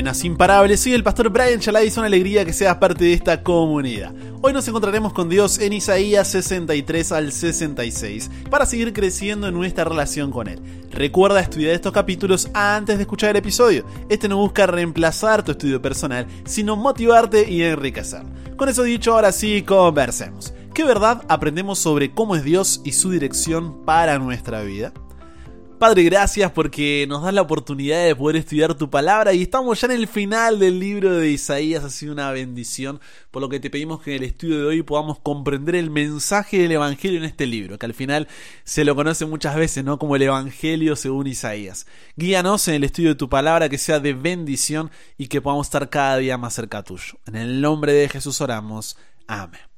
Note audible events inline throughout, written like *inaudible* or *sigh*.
Buenas, imparables, soy el pastor Brian Chalai y es una alegría que seas parte de esta comunidad. Hoy nos encontraremos con Dios en Isaías 63 al 66 para seguir creciendo en nuestra relación con Él. Recuerda estudiar estos capítulos antes de escuchar el episodio. Este no busca reemplazar tu estudio personal, sino motivarte y enriquecer. Con eso dicho, ahora sí, conversemos. ¿Qué verdad aprendemos sobre cómo es Dios y su dirección para nuestra vida? Padre, gracias porque nos das la oportunidad de poder estudiar tu palabra y estamos ya en el final del libro de Isaías, ha sido una bendición, por lo que te pedimos que en el estudio de hoy podamos comprender el mensaje del Evangelio en este libro, que al final se lo conoce muchas veces, ¿no? Como el Evangelio según Isaías. Guíanos en el estudio de tu palabra, que sea de bendición y que podamos estar cada día más cerca tuyo. En el nombre de Jesús oramos. Amén.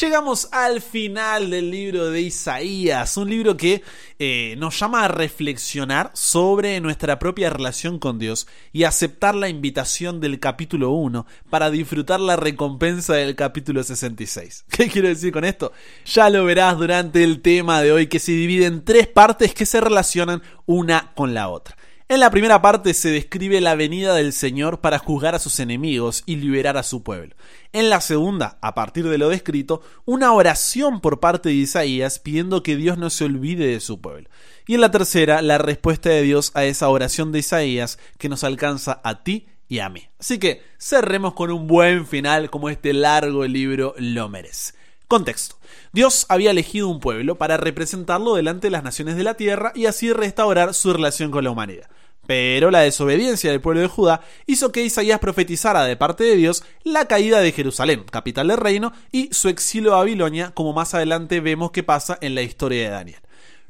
Llegamos al final del libro de Isaías, un libro que eh, nos llama a reflexionar sobre nuestra propia relación con Dios y aceptar la invitación del capítulo 1 para disfrutar la recompensa del capítulo 66. *laughs* ¿Qué quiero decir con esto? Ya lo verás durante el tema de hoy que se divide en tres partes que se relacionan una con la otra. En la primera parte se describe la venida del Señor para juzgar a sus enemigos y liberar a su pueblo. En la segunda, a partir de lo descrito, una oración por parte de Isaías pidiendo que Dios no se olvide de su pueblo. Y en la tercera, la respuesta de Dios a esa oración de Isaías que nos alcanza a ti y a mí. Así que cerremos con un buen final como este largo libro lo merece. Contexto. Dios había elegido un pueblo para representarlo delante de las naciones de la tierra y así restaurar su relación con la humanidad. Pero la desobediencia del pueblo de Judá hizo que Isaías profetizara de parte de Dios la caída de Jerusalén, capital del reino, y su exilio a Babilonia, como más adelante vemos que pasa en la historia de Daniel.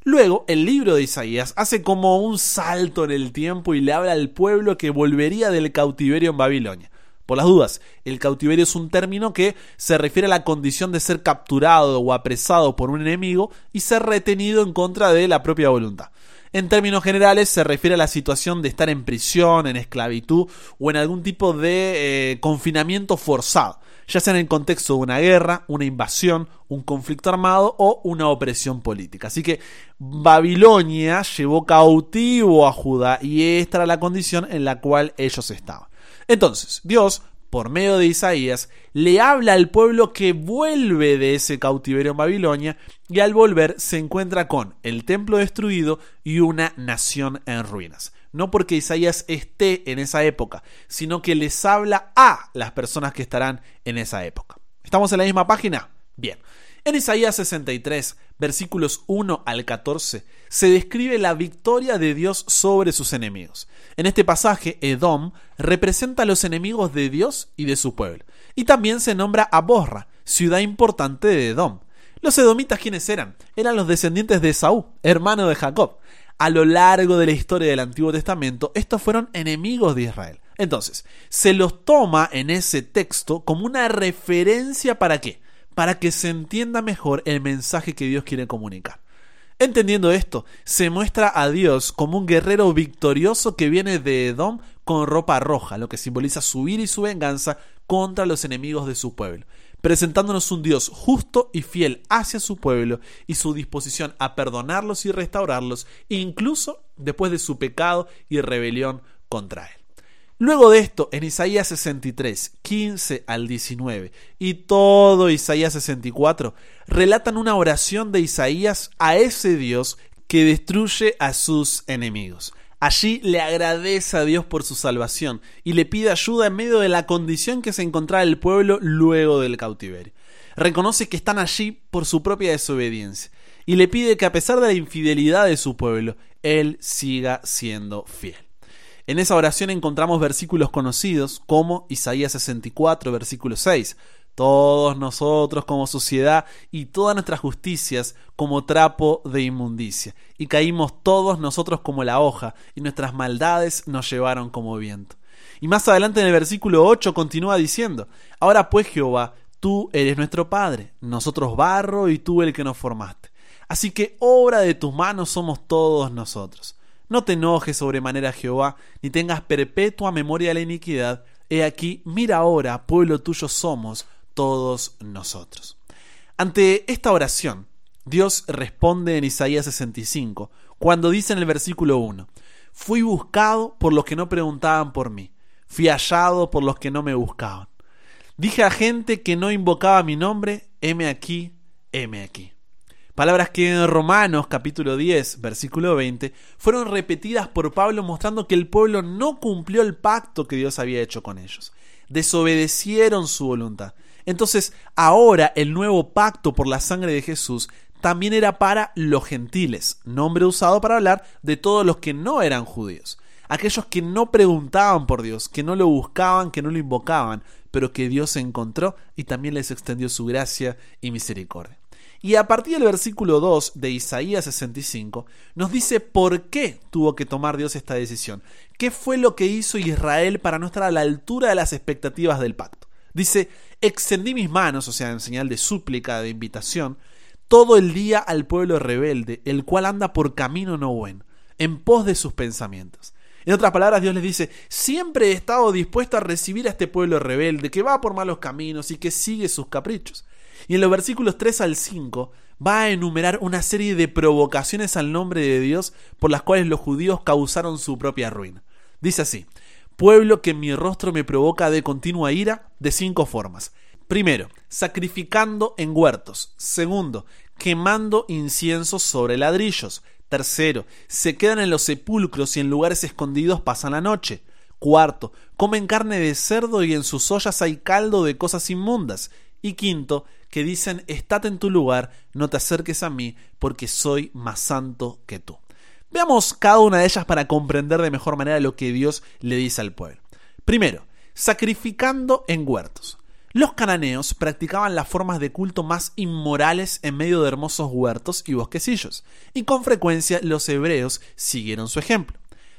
Luego, el libro de Isaías hace como un salto en el tiempo y le habla al pueblo que volvería del cautiverio en Babilonia. Por las dudas, el cautiverio es un término que se refiere a la condición de ser capturado o apresado por un enemigo y ser retenido en contra de la propia voluntad. En términos generales se refiere a la situación de estar en prisión, en esclavitud o en algún tipo de eh, confinamiento forzado, ya sea en el contexto de una guerra, una invasión, un conflicto armado o una opresión política. Así que Babilonia llevó cautivo a Judá y esta era la condición en la cual ellos estaban. Entonces, Dios, por medio de Isaías, le habla al pueblo que vuelve de ese cautiverio en Babilonia y al volver se encuentra con el templo destruido y una nación en ruinas. No porque Isaías esté en esa época, sino que les habla a las personas que estarán en esa época. ¿Estamos en la misma página? Bien. En Isaías 63, versículos 1 al 14, se describe la victoria de Dios sobre sus enemigos. En este pasaje, Edom representa a los enemigos de Dios y de su pueblo. Y también se nombra a Borra, ciudad importante de Edom. Los edomitas, ¿quiénes eran? Eran los descendientes de Saúl, hermano de Jacob. A lo largo de la historia del Antiguo Testamento, estos fueron enemigos de Israel. Entonces, se los toma en ese texto como una referencia para qué? Para que se entienda mejor el mensaje que Dios quiere comunicar. Entendiendo esto, se muestra a Dios como un guerrero victorioso que viene de Edom con ropa roja, lo que simboliza su ira y su venganza contra los enemigos de su pueblo, presentándonos un Dios justo y fiel hacia su pueblo y su disposición a perdonarlos y restaurarlos, incluso después de su pecado y rebelión contra él. Luego de esto, en Isaías 63, 15 al 19 y todo Isaías 64, relatan una oración de Isaías a ese Dios que destruye a sus enemigos. Allí le agradece a Dios por su salvación y le pide ayuda en medio de la condición que se encontraba el pueblo luego del cautiverio. Reconoce que están allí por su propia desobediencia y le pide que a pesar de la infidelidad de su pueblo, Él siga siendo fiel. En esa oración encontramos versículos conocidos como Isaías 64, versículo 6. Todos nosotros como sociedad y todas nuestras justicias como trapo de inmundicia. Y caímos todos nosotros como la hoja, y nuestras maldades nos llevaron como viento. Y más adelante en el versículo 8 continúa diciendo, Ahora pues Jehová, tú eres nuestro Padre, nosotros barro y tú el que nos formaste. Así que obra de tus manos somos todos nosotros. No te enojes sobremanera Jehová, ni tengas perpetua memoria de la iniquidad. He aquí, mira ahora, pueblo tuyo somos todos nosotros. Ante esta oración, Dios responde en Isaías 65, cuando dice en el versículo 1, Fui buscado por los que no preguntaban por mí. fui hallado por los que no me buscaban. Dije a gente que no invocaba mi nombre, heme aquí, heme aquí. Palabras que en Romanos capítulo 10, versículo 20, fueron repetidas por Pablo mostrando que el pueblo no cumplió el pacto que Dios había hecho con ellos. Desobedecieron su voluntad. Entonces, ahora el nuevo pacto por la sangre de Jesús también era para los gentiles, nombre usado para hablar de todos los que no eran judíos, aquellos que no preguntaban por Dios, que no lo buscaban, que no lo invocaban, pero que Dios encontró y también les extendió su gracia y misericordia. Y a partir del versículo 2 de Isaías 65 nos dice por qué tuvo que tomar Dios esta decisión. ¿Qué fue lo que hizo Israel para no estar a la altura de las expectativas del pacto? Dice, extendí mis manos, o sea, en señal de súplica, de invitación, todo el día al pueblo rebelde, el cual anda por camino no bueno, en pos de sus pensamientos. En otras palabras, Dios les dice, siempre he estado dispuesto a recibir a este pueblo rebelde que va por malos caminos y que sigue sus caprichos. Y en los versículos 3 al 5 va a enumerar una serie de provocaciones al nombre de Dios por las cuales los judíos causaron su propia ruina. Dice así, pueblo que mi rostro me provoca de continua ira de cinco formas. Primero, sacrificando en huertos. Segundo, quemando inciensos sobre ladrillos. Tercero, se quedan en los sepulcros y en lugares escondidos pasan la noche. Cuarto, comen carne de cerdo y en sus ollas hay caldo de cosas inmundas. Y quinto, que dicen, estate en tu lugar, no te acerques a mí, porque soy más santo que tú. Veamos cada una de ellas para comprender de mejor manera lo que Dios le dice al pueblo. Primero, sacrificando en huertos. Los cananeos practicaban las formas de culto más inmorales en medio de hermosos huertos y bosquecillos, y con frecuencia los hebreos siguieron su ejemplo.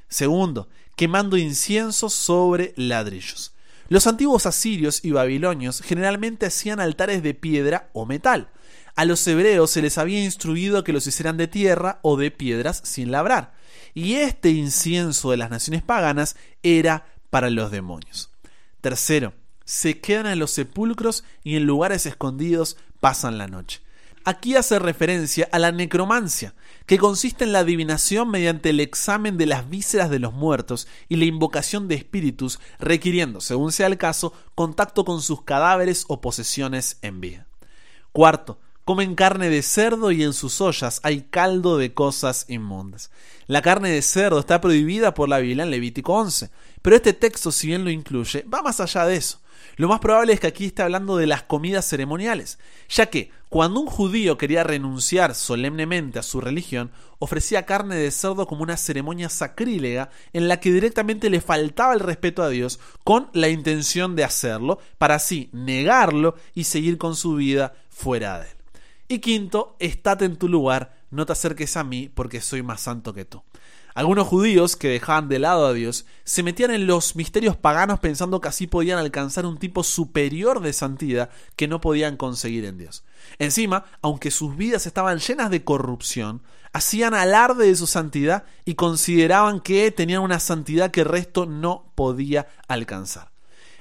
Segundo, quemando incienso sobre ladrillos. Los antiguos asirios y babilonios generalmente hacían altares de piedra o metal. A los hebreos se les había instruido que los hicieran de tierra o de piedras sin labrar. Y este incienso de las naciones paganas era para los demonios. Tercero, se quedan en los sepulcros y en lugares escondidos pasan la noche. Aquí hace referencia a la necromancia, que consiste en la adivinación mediante el examen de las vísceras de los muertos y la invocación de espíritus, requiriendo, según sea el caso, contacto con sus cadáveres o posesiones en vida. Cuarto, comen carne de cerdo y en sus ollas hay caldo de cosas inmundas. La carne de cerdo está prohibida por la Biblia en Levítico 11, pero este texto, si bien lo incluye, va más allá de eso. Lo más probable es que aquí esté hablando de las comidas ceremoniales, ya que cuando un judío quería renunciar solemnemente a su religión, ofrecía carne de cerdo como una ceremonia sacrílega en la que directamente le faltaba el respeto a Dios con la intención de hacerlo, para así negarlo y seguir con su vida fuera de él. Y quinto, estate en tu lugar, no te acerques a mí porque soy más santo que tú. Algunos judíos que dejaban de lado a Dios se metían en los misterios paganos pensando que así podían alcanzar un tipo superior de santidad que no podían conseguir en Dios. Encima, aunque sus vidas estaban llenas de corrupción, hacían alarde de su santidad y consideraban que tenían una santidad que el resto no podía alcanzar.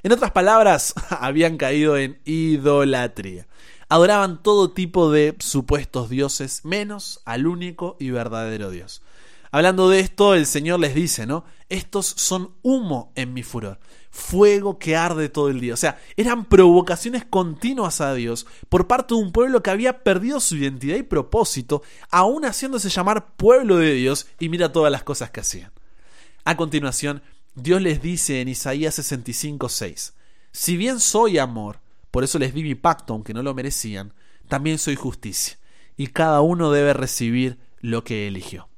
En otras palabras, *laughs* habían caído en idolatría. Adoraban todo tipo de supuestos dioses, menos al único y verdadero Dios. Hablando de esto, el Señor les dice, ¿no? Estos son humo en mi furor, fuego que arde todo el día. O sea, eran provocaciones continuas a Dios por parte de un pueblo que había perdido su identidad y propósito, aún haciéndose llamar pueblo de Dios, y mira todas las cosas que hacían. A continuación, Dios les dice en Isaías 65, 6, Si bien soy amor, por eso les di mi pacto, aunque no lo merecían, también soy justicia, y cada uno debe recibir lo que eligió.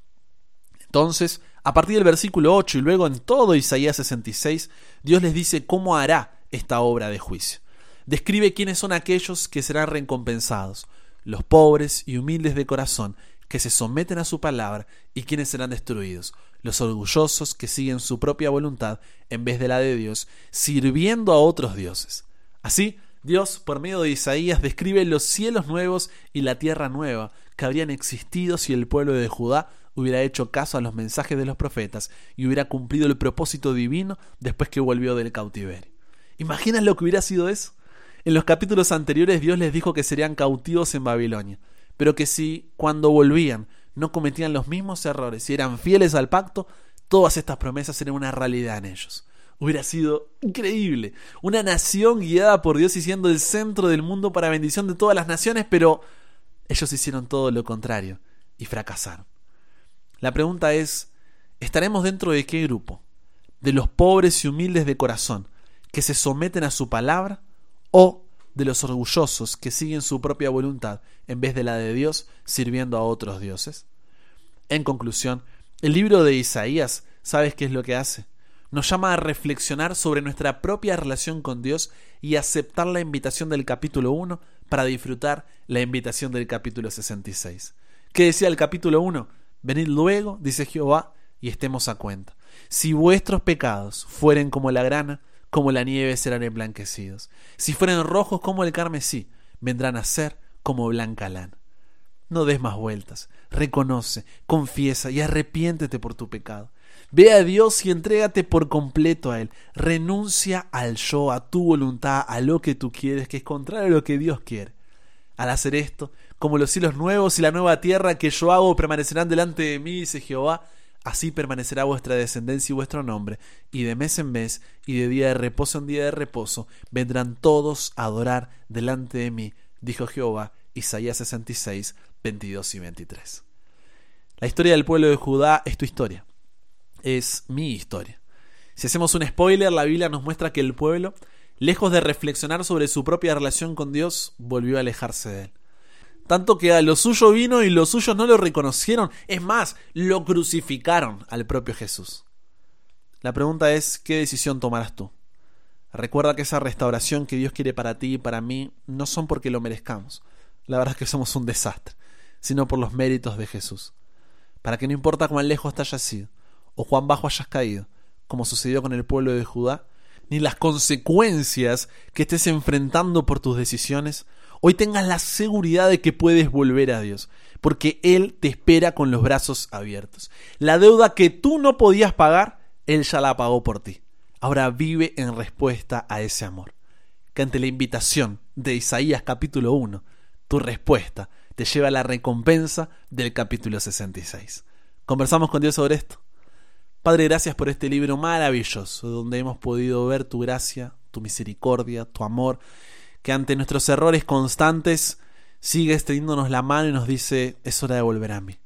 Entonces, a partir del versículo 8 y luego en todo Isaías 66, Dios les dice cómo hará esta obra de juicio. Describe quiénes son aquellos que serán recompensados, los pobres y humildes de corazón, que se someten a su palabra, y quienes serán destruidos, los orgullosos que siguen su propia voluntad en vez de la de Dios, sirviendo a otros dioses. Así, Dios, por medio de Isaías, describe los cielos nuevos y la tierra nueva que habrían existido si el pueblo de Judá hubiera hecho caso a los mensajes de los profetas y hubiera cumplido el propósito divino después que volvió del cautiverio. ¿Imaginas lo que hubiera sido eso? En los capítulos anteriores Dios les dijo que serían cautivos en Babilonia, pero que si cuando volvían no cometían los mismos errores y eran fieles al pacto, todas estas promesas serían una realidad en ellos. Hubiera sido increíble. Una nación guiada por Dios y siendo el centro del mundo para bendición de todas las naciones, pero ellos hicieron todo lo contrario y fracasaron. La pregunta es, ¿estaremos dentro de qué grupo? ¿De los pobres y humildes de corazón que se someten a su palabra o de los orgullosos que siguen su propia voluntad en vez de la de Dios sirviendo a otros dioses? En conclusión, el libro de Isaías, ¿sabes qué es lo que hace? Nos llama a reflexionar sobre nuestra propia relación con Dios y aceptar la invitación del capítulo 1 para disfrutar la invitación del capítulo 66. ¿Qué decía el capítulo 1? Venid luego, dice Jehová, y estemos a cuenta. Si vuestros pecados fueren como la grana, como la nieve serán emblanquecidos. Si fueren rojos como el carmesí, vendrán a ser como blanca lana. No des más vueltas, reconoce, confiesa y arrepiéntete por tu pecado. Ve a Dios y entrégate por completo a Él. Renuncia al yo, a tu voluntad, a lo que tú quieres, que es contrario a lo que Dios quiere. Al hacer esto, como los cielos nuevos y la nueva tierra que yo hago permanecerán delante de mí, dice Jehová, así permanecerá vuestra descendencia y vuestro nombre, y de mes en mes, y de día de reposo en día de reposo, vendrán todos a adorar delante de mí, dijo Jehová, Isaías 66, 22 y 23. La historia del pueblo de Judá es tu historia, es mi historia. Si hacemos un spoiler, la Biblia nos muestra que el pueblo, lejos de reflexionar sobre su propia relación con Dios, volvió a alejarse de él. Tanto que a lo suyo vino y los suyos no lo reconocieron. Es más, lo crucificaron al propio Jesús. La pregunta es, ¿qué decisión tomarás tú? Recuerda que esa restauración que Dios quiere para ti y para mí no son porque lo merezcamos. La verdad es que somos un desastre, sino por los méritos de Jesús. Para que no importa cuán lejos te hayas sido o cuán bajo hayas caído, como sucedió con el pueblo de Judá, ni las consecuencias que estés enfrentando por tus decisiones, hoy tengas la seguridad de que puedes volver a Dios, porque Él te espera con los brazos abiertos. La deuda que tú no podías pagar, Él ya la pagó por ti. Ahora vive en respuesta a ese amor. Que ante la invitación de Isaías capítulo 1, tu respuesta te lleva a la recompensa del capítulo 66. Conversamos con Dios sobre esto. Padre, gracias por este libro maravilloso, donde hemos podido ver tu gracia, tu misericordia, tu amor que ante nuestros errores constantes sigue extendiéndonos la mano y nos dice, es hora de volver a mí.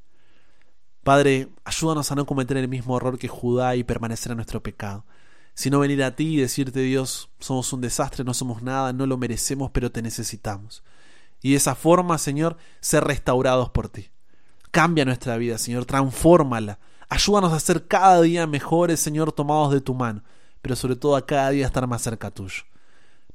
Padre, ayúdanos a no cometer el mismo error que Judá y permanecer en nuestro pecado, sino venir a ti y decirte, Dios, somos un desastre, no somos nada, no lo merecemos, pero te necesitamos. Y de esa forma, Señor, ser restaurados por ti. Cambia nuestra vida, Señor, transfórmala. Ayúdanos a ser cada día mejores, Señor, tomados de tu mano, pero sobre todo a cada día estar más cerca tuyo.